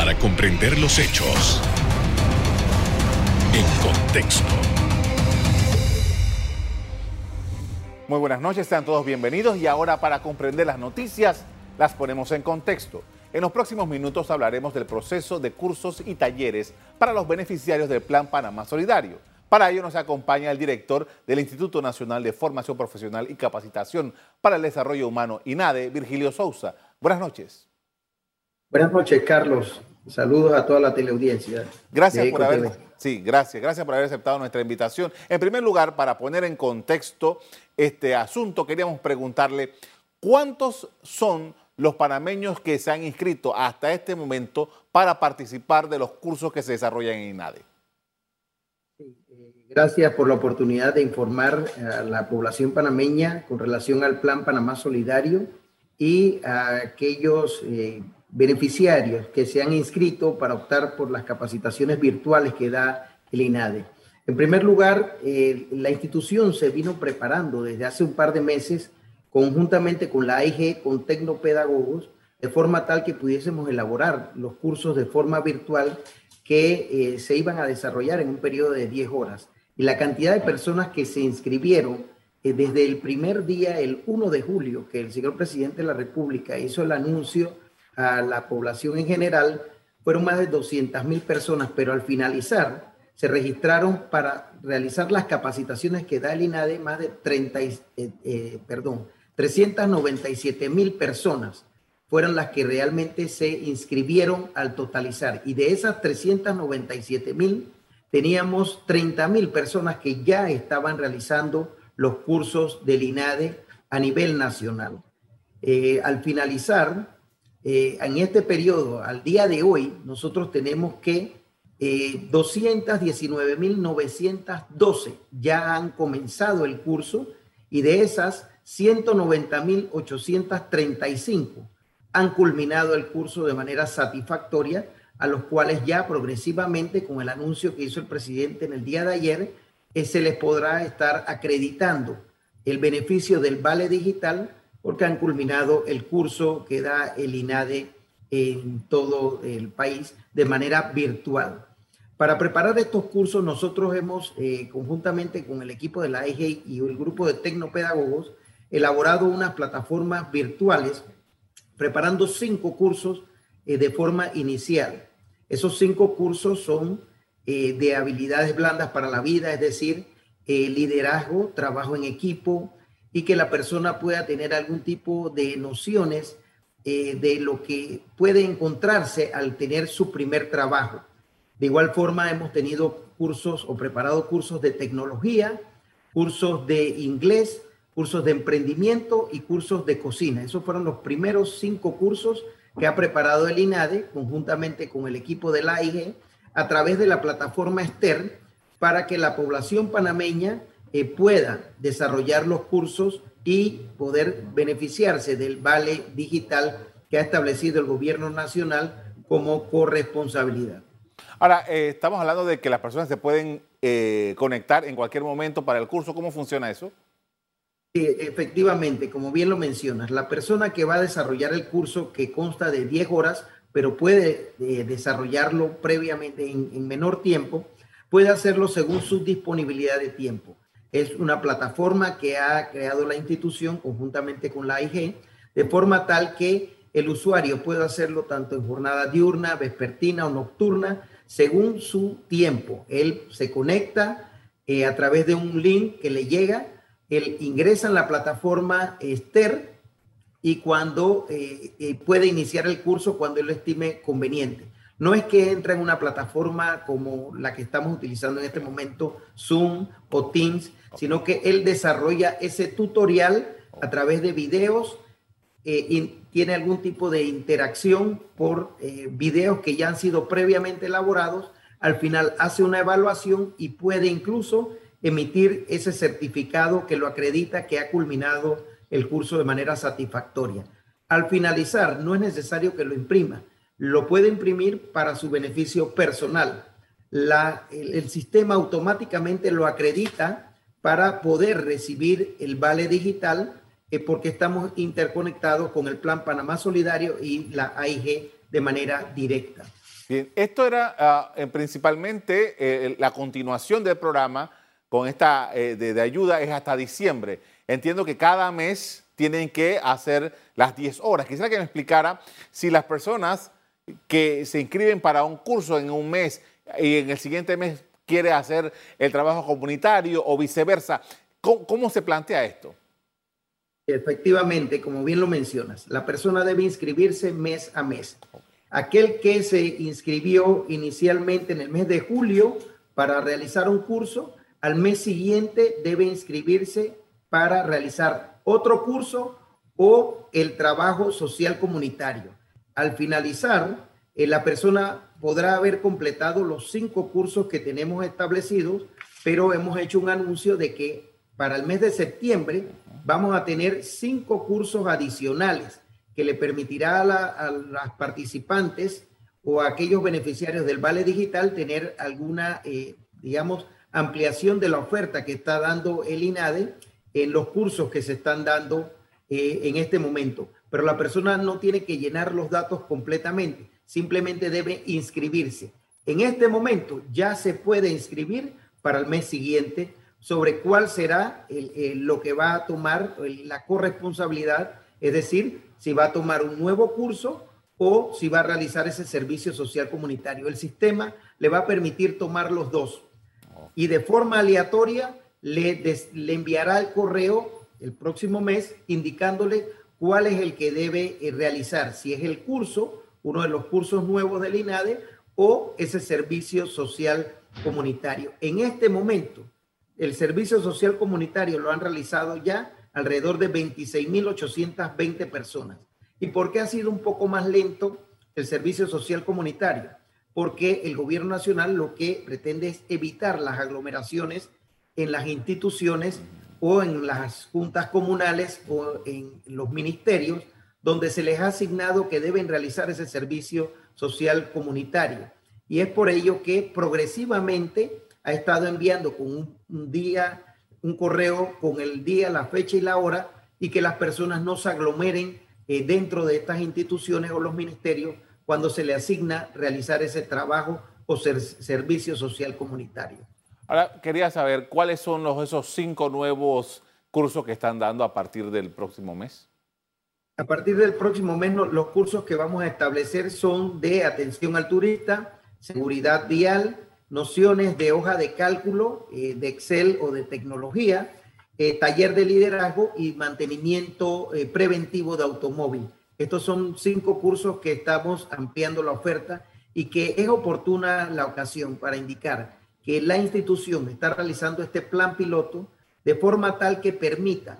para comprender los hechos en contexto. Muy buenas noches, sean todos bienvenidos y ahora para comprender las noticias las ponemos en contexto. En los próximos minutos hablaremos del proceso de cursos y talleres para los beneficiarios del Plan Panamá Solidario. Para ello nos acompaña el director del Instituto Nacional de Formación Profesional y Capacitación para el Desarrollo Humano, INADE, Virgilio Sousa. Buenas noches. Buenas noches, Carlos. Saludos a toda la teleaudiencia. Gracias por haber, sí, gracias, gracias por haber aceptado nuestra invitación. En primer lugar, para poner en contexto este asunto, queríamos preguntarle cuántos son los panameños que se han inscrito hasta este momento para participar de los cursos que se desarrollan en INADE. Eh, gracias por la oportunidad de informar a la población panameña con relación al Plan Panamá Solidario y a aquellos eh, beneficiarios que se han inscrito para optar por las capacitaciones virtuales que da el INADE. En primer lugar, eh, la institución se vino preparando desde hace un par de meses conjuntamente con la AIG, con tecnopedagogos, de forma tal que pudiésemos elaborar los cursos de forma virtual que eh, se iban a desarrollar en un periodo de 10 horas. Y la cantidad de personas que se inscribieron eh, desde el primer día, el 1 de julio, que el señor presidente de la República hizo el anuncio a la población en general, fueron más de 200 mil personas, pero al finalizar se registraron para realizar las capacitaciones que da el INADE más de 30, eh, perdón, 397 mil personas fueron las que realmente se inscribieron al totalizar. Y de esas 397 mil, teníamos 30 mil personas que ya estaban realizando los cursos del INADE a nivel nacional. Eh, al finalizar, eh, en este periodo, al día de hoy, nosotros tenemos que eh, 219.912 ya han comenzado el curso y de esas 190.835 han culminado el curso de manera satisfactoria, a los cuales ya progresivamente, con el anuncio que hizo el presidente en el día de ayer, eh, se les podrá estar acreditando el beneficio del vale digital porque han culminado el curso que da el INADE en todo el país de manera virtual. Para preparar estos cursos, nosotros hemos, eh, conjuntamente con el equipo de la EG y el grupo de tecnopedagogos, elaborado unas plataformas virtuales preparando cinco cursos eh, de forma inicial. Esos cinco cursos son eh, de habilidades blandas para la vida, es decir, liderazgo, trabajo en equipo y que la persona pueda tener algún tipo de nociones de lo que puede encontrarse al tener su primer trabajo. De igual forma, hemos tenido cursos o preparado cursos de tecnología, cursos de inglés, cursos de emprendimiento y cursos de cocina. Esos fueron los primeros cinco cursos que ha preparado el INADE conjuntamente con el equipo del AIG a través de la plataforma Esther para que la población panameña eh, pueda desarrollar los cursos y poder beneficiarse del vale digital que ha establecido el gobierno nacional como corresponsabilidad. Ahora, eh, estamos hablando de que las personas se pueden eh, conectar en cualquier momento para el curso. ¿Cómo funciona eso? efectivamente, como bien lo mencionas, la persona que va a desarrollar el curso que consta de 10 horas, pero puede eh, desarrollarlo previamente en, menor tiempo, puede hacerlo según su disponibilidad de tiempo. Es una plataforma que ha creado la institución conjuntamente con la AIG, de forma tal que el usuario puede hacerlo tanto en jornada diurna, vespertina o nocturna, según su tiempo. Él se conecta eh, a través de un link que le llega él ingresa en la plataforma Esther y cuando eh, eh, puede iniciar el curso cuando él lo estime conveniente. No es que entra en una plataforma como la que estamos utilizando en este momento, Zoom o Teams, sino que él desarrolla ese tutorial a través de videos eh, y tiene algún tipo de interacción por videos que ya han sido previamente elaborados. Al final hace una evaluación y puede incluso emitir ese certificado que lo acredita que ha culminado el curso de manera satisfactoria. Al finalizar, no es necesario que lo imprima, lo puede imprimir para su beneficio personal. La, el, sistema automáticamente lo acredita para poder recibir el vale digital eh, porque estamos interconectados con el Plan Panamá Solidario y la AIG de manera directa. Bien, esto era ah, principalmente eh, la continuación del programa con esta de, de ayuda es hasta diciembre. Entiendo que cada mes tienen que hacer las 10 horas. Quisiera que me explicara si las personas que se inscriben para un curso en un mes y en el siguiente mes quiere hacer el trabajo comunitario o viceversa, ¿cómo, se plantea esto? Efectivamente, como bien lo mencionas, la persona debe inscribirse mes a mes. Aquel que se inscribió inicialmente en el mes de julio para realizar un curso, al mes siguiente debe inscribirse para realizar otro curso o el trabajo social comunitario. Al finalizar, eh, la persona podrá haber completado los cinco cursos que tenemos establecidos, pero hemos hecho un anuncio de que para el mes de septiembre vamos a tener cinco cursos adicionales que le permitirá a, las participantes o a aquellos beneficiarios del Vale Digital tener alguna, eh, digamos, ampliación de la oferta que está dando el INADE en los cursos que se están dando eh, en este momento. Pero la persona no tiene que llenar los datos completamente, simplemente debe inscribirse. En este momento ya se puede inscribir para el mes siguiente sobre cuál será lo que va a tomar la corresponsabilidad, es decir, si va a tomar un nuevo curso o si va a realizar ese servicio social comunitario. El sistema le va a permitir tomar los dos y de forma aleatoria le, enviará el correo el próximo mes indicándole cuál es el que debe eh, realizar, si es el curso, uno de los cursos nuevos del INADE o ese servicio social comunitario. En este momento, el servicio social comunitario lo han realizado ya alrededor de 26.820 personas. ¿Y por qué ha sido un poco más lento el servicio social comunitario? Porque el gobierno nacional lo que pretende es evitar las aglomeraciones en las instituciones o en las juntas comunales o en los ministerios donde se les ha asignado que deben realizar ese servicio social comunitario. Y es por ello que progresivamente ha estado enviando con un, día, un correo con el día, la fecha y la hora, y que las personas no se aglomeren eh, dentro de estas instituciones o los ministerios cuando se le asigna realizar ese trabajo o servicio social comunitario. Ahora, quería saber cuáles son los, esos cinco nuevos cursos que están dando a partir del próximo mes. A partir del próximo mes, los cursos que vamos a establecer son de atención al turista, seguridad vial, nociones de hoja de cálculo, eh, de Excel o de tecnología, eh, taller de liderazgo y mantenimiento eh, preventivo de automóvil. Estos son cinco cursos que estamos ampliando la oferta y que es oportuna la ocasión para indicar que la institución está realizando este plan piloto de forma tal que permita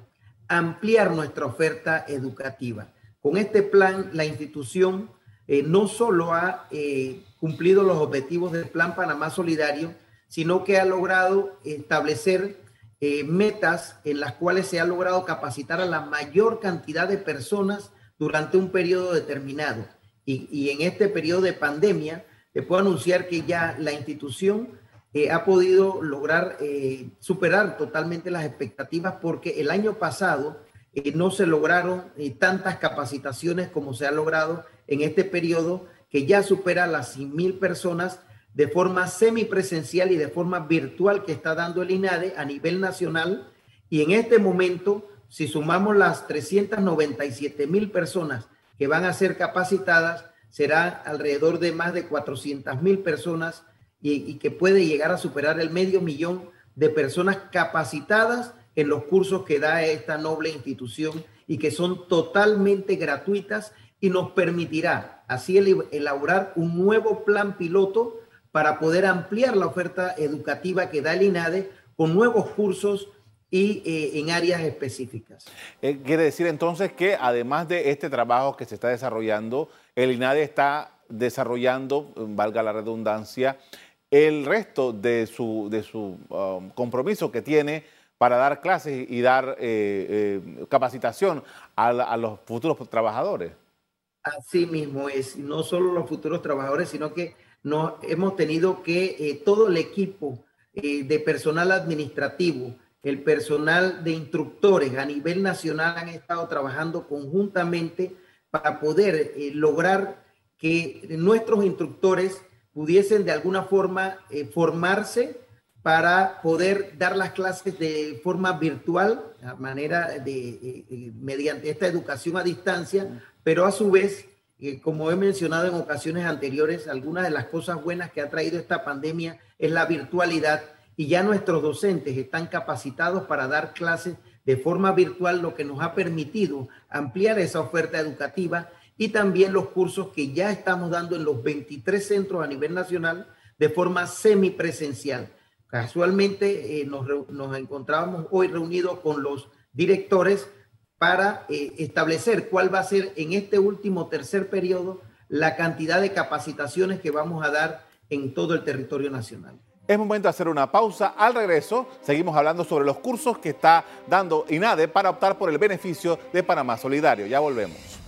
ampliar nuestra oferta educativa. Con este plan, la institución eh, no solo ha eh, cumplido los objetivos del Plan Panamá Solidario, sino que ha logrado establecer eh, metas en las cuales se ha logrado capacitar a la mayor cantidad de personas durante un periodo determinado. Y, y en este periodo de pandemia, le puedo anunciar que ya la institución eh, ha podido lograr eh, superar totalmente las expectativas porque el año pasado eh, no se lograron tantas capacitaciones como se ha logrado en este periodo que ya supera las 100 mil personas de forma semipresencial y de forma virtual que está dando el INADE a nivel nacional. Y en este momento, si sumamos las 397 mil personas que van a ser capacitadas, será alrededor de más de 400 mil personas y, que puede llegar a superar el medio millón de personas capacitadas en los cursos que da esta noble institución y que son totalmente gratuitas y nos permitirá así elaborar un nuevo plan piloto para poder ampliar la oferta educativa que da el INADE con nuevos cursos y eh, en áreas específicas. Eh, quiere decir entonces que además de este trabajo que se está desarrollando, el INADE está desarrollando, valga la redundancia, el resto de su, de su um, compromiso que tiene para dar clases y dar eh, eh, capacitación a, los futuros trabajadores. Así mismo es, no solo los futuros trabajadores, sino que no, hemos tenido que eh, todo el equipo de personal administrativo, el personal de instructores a nivel nacional han estado trabajando conjuntamente para poder lograr que nuestros instructores pudiesen de alguna forma eh, formarse para poder dar las clases de forma virtual, a manera de, eh, eh, mediante esta educación a distancia, pero a su vez, como he mencionado en ocasiones anteriores, algunas de las cosas buenas que ha traído esta pandemia es la virtualidad. Y ya nuestros docentes están capacitados para dar clases de forma virtual, lo que nos ha permitido ampliar esa oferta educativa y también los cursos que ya estamos dando en los 23 centros a nivel nacional de forma semipresencial. Casualmente eh, nos, encontrábamos hoy reunidos con los directores para eh, establecer cuál va a ser en este último tercer periodo la cantidad de capacitaciones que vamos a dar en todo el territorio nacional. Es momento de hacer una pausa. Al regreso, seguimos hablando sobre los cursos que está dando INADE para optar por el beneficio de Panamá Solidario. Ya volvemos.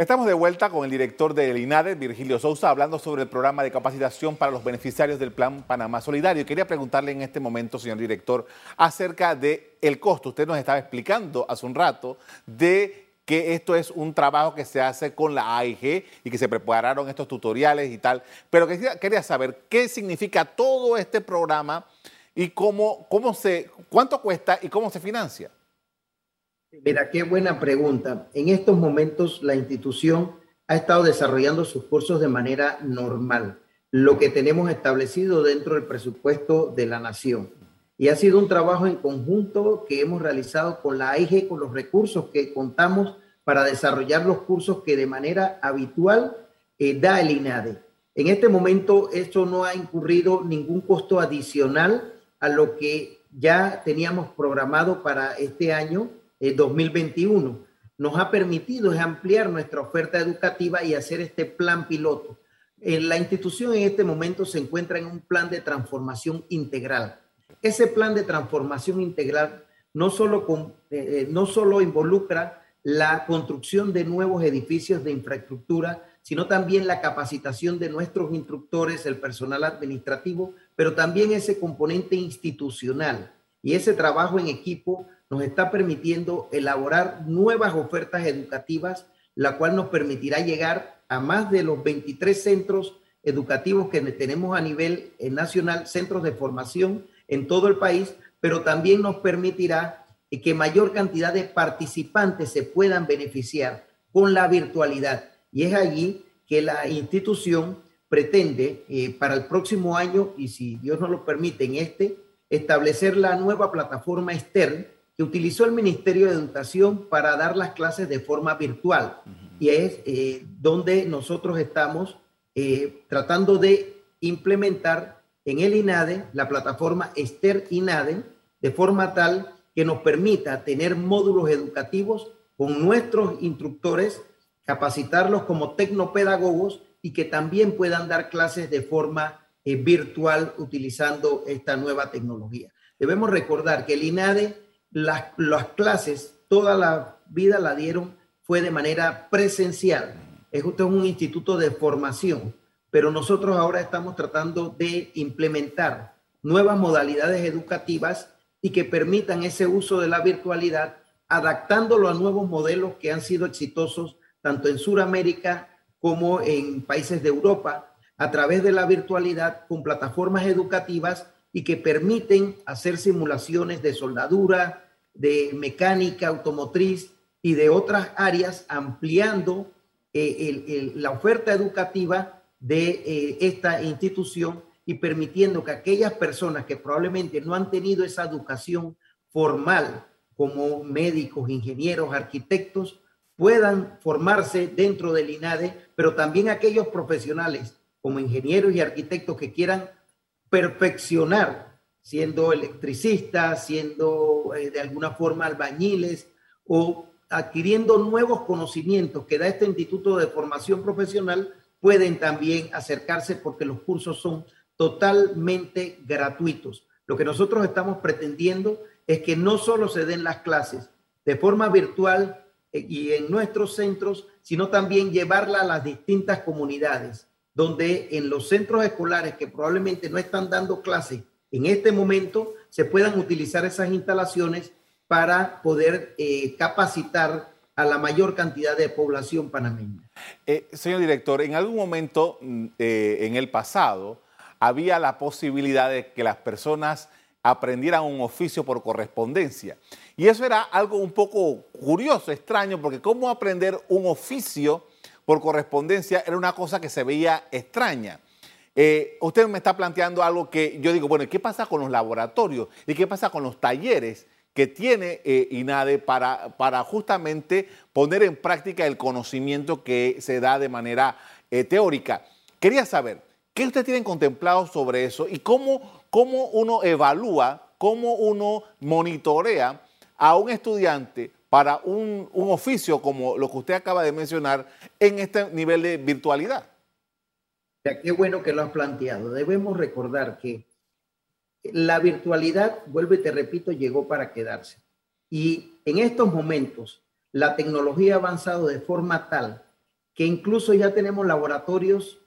Estamos de vuelta con el director del INADE, Virgilio Sousa, hablando sobre el programa de capacitación para los beneficiarios del Plan Panamá Solidario. Quería preguntarle en este momento, señor director, acerca del el costo. Usted nos estaba explicando hace un rato de que esto es un trabajo que se hace con la AIG y que se prepararon estos tutoriales y tal. Pero quería, quería saber qué significa todo este programa y cómo, cómo se, cuánto cuesta y cómo se financia. Mira, qué buena pregunta. En estos momentos la institución ha estado desarrollando sus cursos de manera normal, lo que tenemos establecido dentro del presupuesto de la nación. Y ha sido un trabajo en conjunto que hemos realizado con la AIG, con los recursos que contamos para desarrollar los cursos que de manera habitual eh, da el INADE. En este momento esto no ha incurrido ningún costo adicional a lo que ya teníamos programado para este año 2021. Eh, Nos ha permitido ampliar nuestra oferta educativa y hacer este plan piloto. Eh, la institución en este momento se encuentra en un plan de transformación integral. Ese plan de transformación integral no solo, con, eh, no solo involucra la construcción de nuevos edificios de infraestructura, sino también la capacitación de nuestros instructores, el personal administrativo, pero también ese componente institucional y ese trabajo en equipo nos está permitiendo elaborar nuevas ofertas educativas, la cual nos permitirá llegar a más de los 23 centros educativos que tenemos a nivel eh, nacional, centros de formación en todo el país, pero también nos permitirá que mayor cantidad de participantes se puedan beneficiar con la virtualidad. Y es allí que la institución pretende eh, para el próximo año, y si Dios nos lo permite en este, establecer la nueva plataforma externa que utilizó el Ministerio de Educación para dar las clases de forma virtual. Y es eh, donde nosotros estamos eh, tratando de implementar en el INADE la plataforma Ester INADE de forma tal que nos permita tener módulos educativos con nuestros instructores, capacitarlos como tecnopedagogos y que también puedan dar clases de forma eh, virtual utilizando esta nueva tecnología. Debemos recordar que el INADE las, las clases, toda la vida la dieron, fue de manera presencial. Es justo un instituto de formación, pero nosotros ahora estamos tratando de implementar nuevas modalidades educativas y que permitan ese uso de la virtualidad, adaptándolo a nuevos modelos que han sido exitosos tanto en Sudamérica como en países de Europa, a través de la virtualidad con plataformas educativas y que permiten hacer simulaciones de soldadura, de mecánica automotriz y de otras áreas, ampliando eh, la oferta educativa de eh, esta institución y permitiendo que aquellas personas que probablemente no han tenido esa educación formal, como médicos, ingenieros, arquitectos, puedan formarse dentro del INADE, pero también aquellos profesionales como ingenieros y arquitectos que quieran perfeccionar, siendo electricistas, siendo eh, de alguna forma albañiles o adquiriendo nuevos conocimientos que da este Instituto de Formación Profesional, pueden también acercarse porque los cursos son totalmente gratuitos. Lo que nosotros estamos pretendiendo es que no solo se den las clases de forma virtual eh, y en nuestros centros, sino también llevarla a las distintas comunidades donde en los centros escolares que probablemente no están dando clases en este momento, se puedan utilizar esas instalaciones para poder eh, capacitar a la mayor cantidad de población panameña. Eh, señor director, en algún momento mm, eh, en el pasado había la posibilidad de que las personas aprendieran un oficio por correspondencia. Y eso era algo un poco curioso, extraño, porque cómo aprender un oficio por correspondencia era una cosa que se veía extraña. Eh, usted me está planteando algo que yo digo, bueno, ¿qué pasa con los laboratorios? ¿Y qué pasa con los talleres que tiene eh, INADE para, para justamente poner en práctica el conocimiento que se da de manera eh, teórica? Quería saber, ¿qué usted tiene contemplado sobre eso y cómo, cómo uno evalúa, cómo uno monitorea a un estudiante para un, un, oficio como lo que usted acaba de mencionar en este nivel de virtualidad. qué bueno que lo has planteado. Debemos recordar que la virtualidad, vuelvo y te repito, llegó para quedarse. Y en estos momentos, la tecnología ha avanzado de forma tal que incluso ya tenemos laboratorios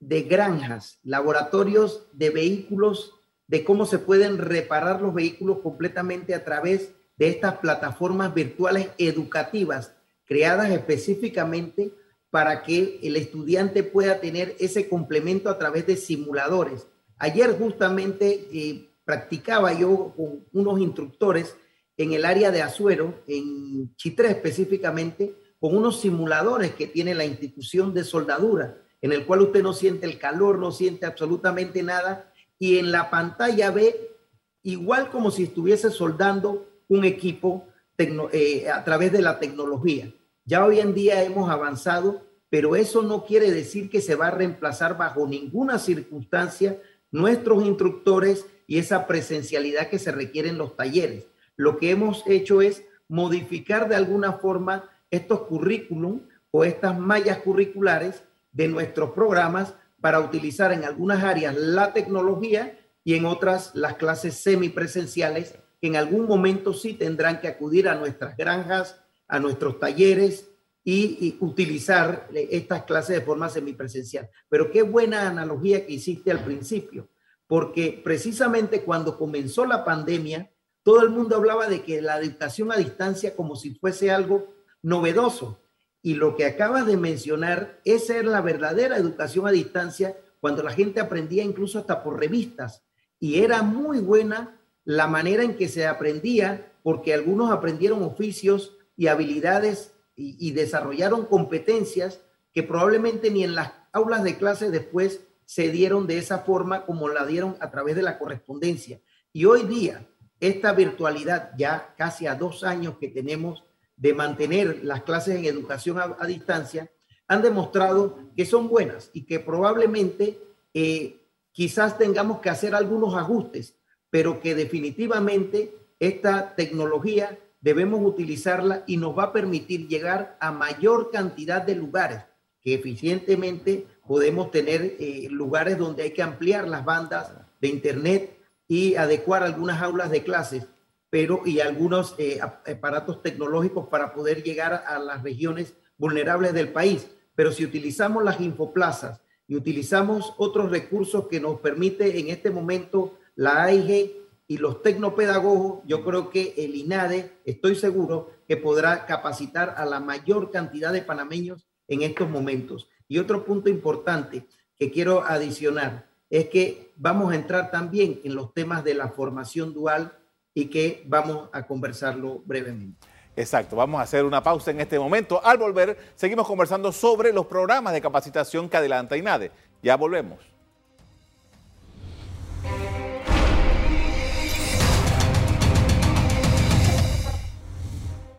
de granjas, laboratorios de vehículos, de cómo se pueden reparar los vehículos completamente a través de estas plataformas virtuales educativas creadas específicamente para que el estudiante pueda tener ese complemento a través de simuladores. Ayer justamente eh, practicaba yo con unos instructores en el área de Azuero, en Chitré específicamente, con unos simuladores que tiene la institución de soldadura, en el cual usted no siente el calor, no siente absolutamente nada, y en la pantalla ve igual como si estuviese soldando un equipo eh, a través de la tecnología. Ya hoy en día hemos avanzado, pero eso no quiere decir que se va a reemplazar bajo ninguna circunstancia nuestros instructores y esa presencialidad que se requiere en los talleres. Lo que hemos hecho es modificar de alguna forma estos currículum o estas mallas curriculares de nuestros programas para utilizar en algunas áreas la tecnología y en otras las clases semipresenciales que en algún momento sí tendrán que acudir a nuestras granjas, a nuestros talleres y, utilizar estas clases de forma semipresencial. Pero qué buena analogía que hiciste al principio, porque precisamente cuando comenzó la pandemia, todo el mundo hablaba de que la educación a distancia como si fuese algo novedoso. Y lo que acabas de mencionar, esa era la verdadera educación a distancia cuando la gente aprendía incluso hasta por revistas. Y era muy buena la manera en que se aprendía, porque algunos aprendieron oficios y habilidades y, desarrollaron competencias que probablemente ni en las aulas de clase después se dieron de esa forma como la dieron a través de la correspondencia. Y hoy día, esta virtualidad, ya casi a dos años que tenemos de mantener las clases en educación a, distancia, han demostrado que son buenas y que probablemente eh, quizás tengamos que hacer algunos ajustes, pero que definitivamente esta tecnología debemos utilizarla y nos va a permitir llegar a mayor cantidad de lugares que eficientemente podemos tener eh, lugares donde hay que ampliar las bandas de internet y adecuar algunas aulas de clases, pero y algunos eh, aparatos tecnológicos para poder llegar a las regiones vulnerables del país. Pero si utilizamos las infoplazas y utilizamos otros recursos que nos permite en este momento la AIG y los tecnopedagogos, yo creo que el INADE, estoy seguro que podrá capacitar a la mayor cantidad de panameños en estos momentos. Y otro punto importante que quiero adicionar es que vamos a entrar también en los temas de la formación dual y que vamos a conversarlo brevemente. Exacto, vamos a hacer una pausa en este momento. Al volver, seguimos conversando sobre los programas de capacitación que adelanta INADE. Ya volvemos.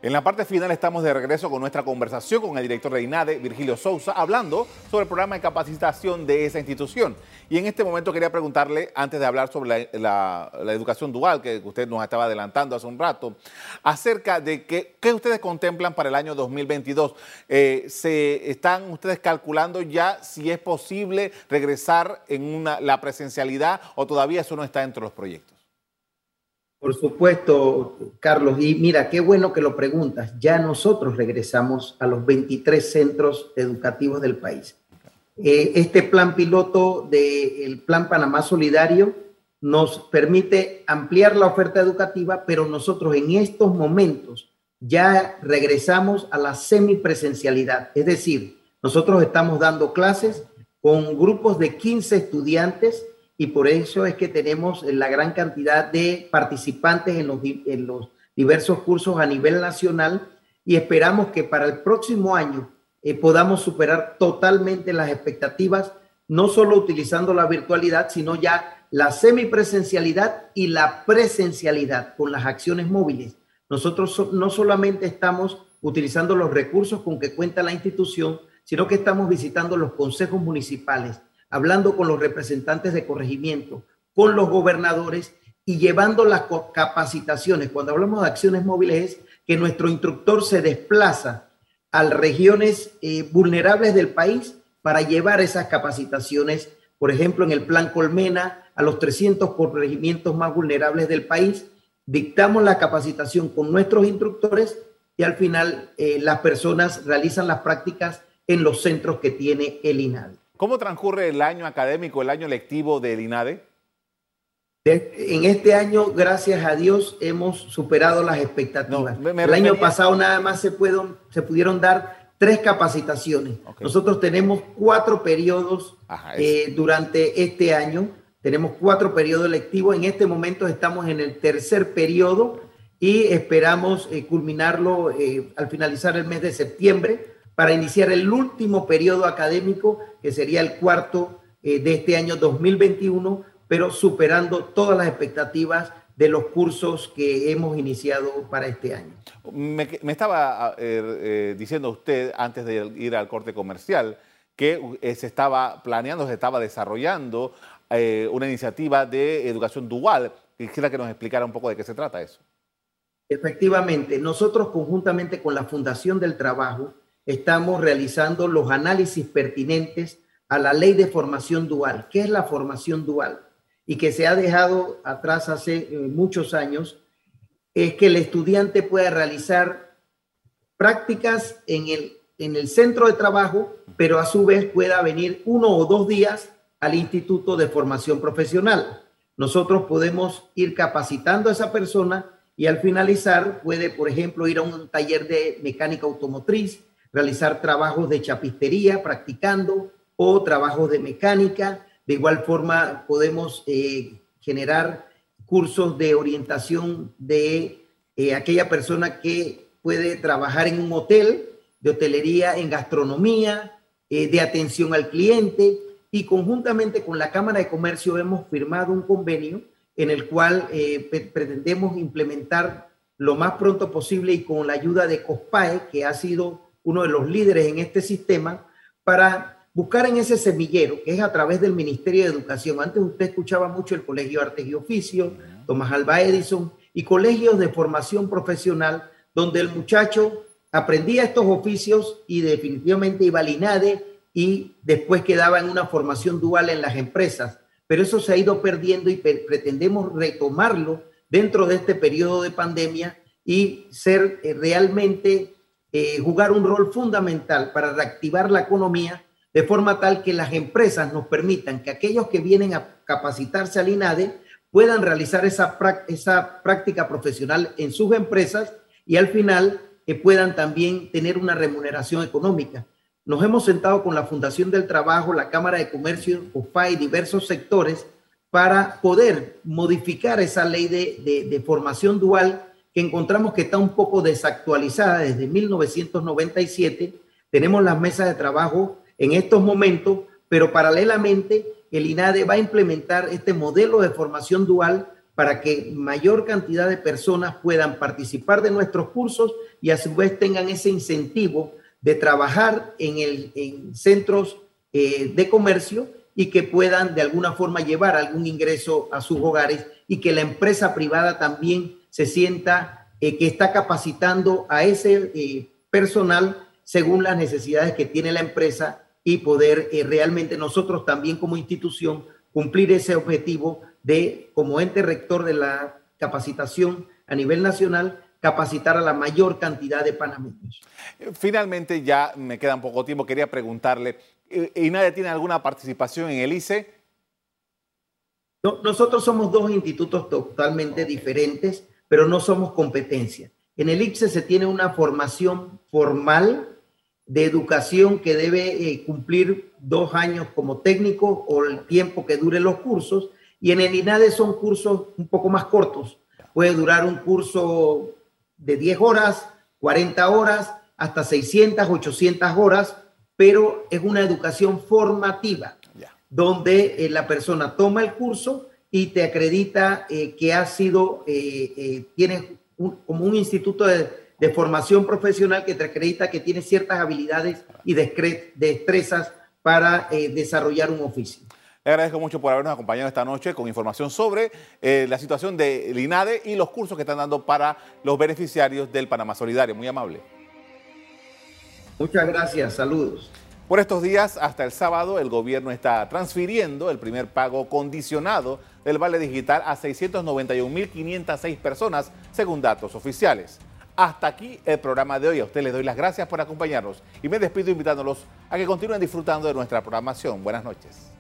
En la parte final estamos de regreso con nuestra conversación con el director de INADE, Virgilio Sousa, hablando sobre el programa de capacitación de esa institución. Y en este momento quería preguntarle, antes de hablar sobre la, educación dual que usted nos estaba adelantando hace un rato, acerca de qué ustedes contemplan para el año 2022. Eh, ¿Se están ustedes calculando ya si es posible regresar en la presencialidad o todavía eso no está dentro de los proyectos? Por supuesto, Carlos. Y mira, qué bueno que lo preguntas. Ya nosotros regresamos a los 23 centros educativos del país. Eh, este plan piloto del Plan Panamá Solidario nos permite ampliar la oferta educativa, pero nosotros en estos momentos ya regresamos a la semipresencialidad. Es decir, nosotros estamos dando clases con grupos de 15 estudiantes y por eso es que tenemos la gran cantidad de participantes en los, en los diversos cursos a nivel nacional y esperamos que para el próximo año eh, podamos superar totalmente las expectativas, no solo utilizando la virtualidad, sino ya la semipresencialidad y la presencialidad con las acciones móviles. Nosotros no solamente estamos utilizando los recursos con que cuenta la institución, sino que estamos visitando los consejos municipales, hablando con los representantes de corregimiento, con los gobernadores y llevando las capacitaciones. Cuando hablamos de acciones móviles es que nuestro instructor se desplaza a regiones eh, vulnerables del país para llevar esas capacitaciones, por ejemplo, en el Plan Colmena, a los 300 corregimientos más vulnerables del país, dictamos la capacitación con nuestros instructores y al final eh, las personas realizan las prácticas en los centros que tiene el INADE. ¿Cómo transcurre el año académico, el año lectivo del INADE? En este año, gracias a Dios, hemos superado las expectativas. el año pasado nada más se, se pudieron dar tres capacitaciones. Nosotros tenemos cuatro periodos eh, durante este año. Tenemos cuatro periodos lectivos. En este momento estamos en el tercer periodo y esperamos eh, culminarlo eh, al finalizar el mes de septiembre para iniciar el último periodo académico, que sería el cuarto de este año 2021 pero superando todas las expectativas de los cursos que hemos iniciado para este año. Me, estaba eh, eh, diciendo usted antes de ir al corte comercial que eh, se estaba planeando, se estaba desarrollando una iniciativa de educación dual. Quisiera que nos explicara un poco de qué se trata eso. Efectivamente, nosotros conjuntamente con la Fundación del Trabajo estamos realizando los análisis pertinentes a la ley de formación dual. ¿Qué es la formación dual? y que se ha dejado atrás hace eh, muchos años, es que el estudiante pueda realizar prácticas en el, en el centro de trabajo, pero a su vez pueda venir uno o dos días al Instituto de Formación Profesional. Nosotros podemos ir capacitando a esa persona y al finalizar puede, por ejemplo, ir a un taller de mecánica automotriz, realizar trabajos de chapistería practicando o trabajos de mecánica, de igual forma, podemos eh, generar cursos de orientación de eh, aquella persona que puede trabajar en un hotel, de hotelería, en gastronomía, eh, de atención al cliente. Y conjuntamente con la Cámara de Comercio hemos firmado un convenio en el cual pretendemos implementar lo más pronto posible y con la ayuda de COSPAE, que ha sido uno de los líderes en este sistema, para buscar en ese semillero, que es a través del Ministerio de Educación. Antes usted escuchaba mucho el Colegio Artes y Oficio, Tomás Alba Edison, y colegios de formación profesional, donde el muchacho aprendía estos oficios y definitivamente iba al INADE y después quedaba en una formación dual en las empresas. Pero eso se ha ido perdiendo y pretendemos retomarlo dentro de este periodo de pandemia y ser eh, realmente, eh, jugar un rol fundamental para reactivar la economía de forma tal que las empresas nos permitan que aquellos que vienen a capacitarse al INADE puedan realizar esa, esa práctica profesional en sus empresas y al final que puedan también tener una remuneración económica. Nos hemos sentado con la Fundación del Trabajo, la Cámara de Comercio, UFA y diversos sectores para poder modificar esa ley de, de formación dual encontramos que está un poco desactualizada desde 1997. Tenemos las mesas de trabajo en estos momentos, pero paralelamente el INADE va a implementar este modelo de formación dual para que mayor cantidad de personas puedan participar de nuestros cursos y a su vez tengan ese incentivo de trabajar en, el, centros eh, de comercio y que puedan de alguna forma llevar algún ingreso a sus hogares y que la empresa privada también se sienta eh, que está capacitando a ese eh, personal según las necesidades que tiene la empresa y poder eh, realmente nosotros también como institución cumplir ese objetivo de, como ente rector de la capacitación a nivel nacional, capacitar a la mayor cantidad de panameños. Finalmente, ya me queda un poco tiempo, quería preguntarle, ¿INADE tiene alguna participación en el ICE? nosotros somos dos institutos totalmente diferentes, pero no somos competencia. En el IPSE se tiene una formación formal de educación que debe eh, cumplir dos años como técnico o el tiempo que dure los cursos. Y en el INADE son cursos un poco más cortos. Puede durar un curso de 10 horas, 40 horas, hasta 600, 800 horas, pero es una educación formativa, donde eh, la persona toma el curso y te acredita eh, que ha sido, eh, tiene como un instituto de, formación profesional que te acredita que tiene ciertas habilidades y destrezas para desarrollar un oficio. Le agradezco mucho por habernos acompañado esta noche con información sobre la situación del INADE y los cursos que están dando para los beneficiarios del Panamá Solidario. Muy amable. Muchas gracias, saludos. Por estos días, hasta el sábado, el gobierno está transfiriendo el primer pago condicionado del vale digital a 691.506 personas, según datos oficiales. Hasta aquí el programa de hoy. A ustedes les doy las gracias por acompañarnos y me despido invitándolos a que continúen disfrutando de nuestra programación. Buenas noches.